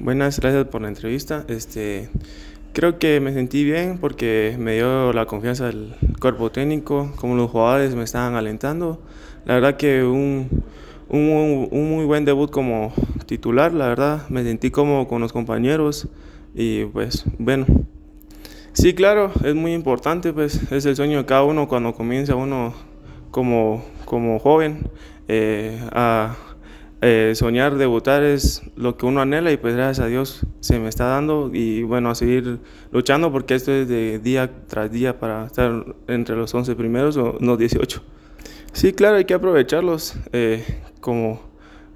Buenas, gracias por la entrevista. Este, creo que me sentí bien porque me dio la confianza del cuerpo técnico, como los jugadores me estaban alentando. La verdad que un, un, un muy buen debut como titular, la verdad, me sentí como con los compañeros y pues bueno. Sí, claro, es muy importante, pues es el sueño de cada uno cuando comienza uno como, como joven eh, a eh, soñar, debutar es lo que uno anhela y pues gracias a Dios se me está dando y bueno, a seguir luchando porque esto es de día tras día para estar entre los 11 primeros o los 18. Sí, claro, hay que aprovecharlos. Eh, como,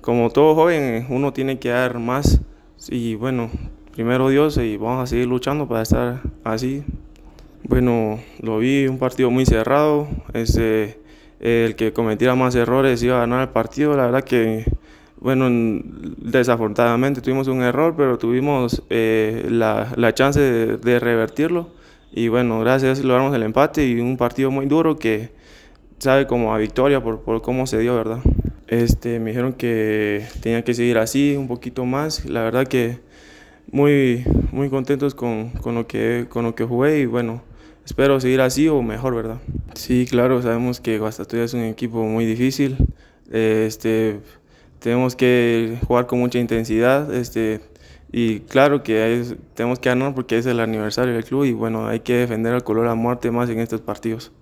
como todo joven, uno tiene que dar más y bueno, primero Dios y vamos a seguir luchando para estar así. Bueno, lo vi un partido muy cerrado, este, el que cometiera más errores iba a ganar el partido, la verdad que bueno, desafortunadamente tuvimos un error, pero tuvimos eh, la, la, chance de, revertirlo. Y bueno, gracias logramos el empate y un partido muy duro que sabe como a victoria por, por cómo se dio, ¿verdad? Este, me dijeron que tenía que seguir así un poquito más. La verdad que muy, muy contentos con, con, lo que, con lo que jugué y bueno, espero seguir así o mejor, ¿verdad? Sí, claro, sabemos que Guastatoya es un equipo muy difícil. Este, tenemos que jugar con mucha intensidad este, y claro que tenemos que ganar porque es el aniversario del club y bueno, hay que defender el color a muerte más en estos partidos.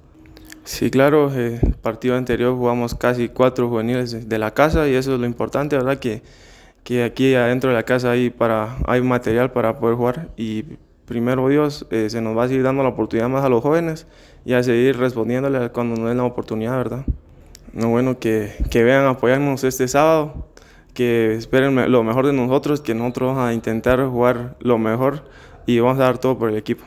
Sí, claro, el eh, partido anterior jugamos casi cuatro juveniles de la casa y eso es lo importante, ¿verdad? Que, que aquí adentro de la casa hay, para, hay material para poder jugar y primero Dios eh, se nos va a seguir dando la oportunidad más a los jóvenes y a seguir respondiéndole cuando nos den la oportunidad, ¿verdad? No, bueno, que, que vean apoyarnos este sábado, que esperen lo mejor de nosotros, que nosotros vamos a intentar jugar lo mejor y vamos a dar todo por el equipo.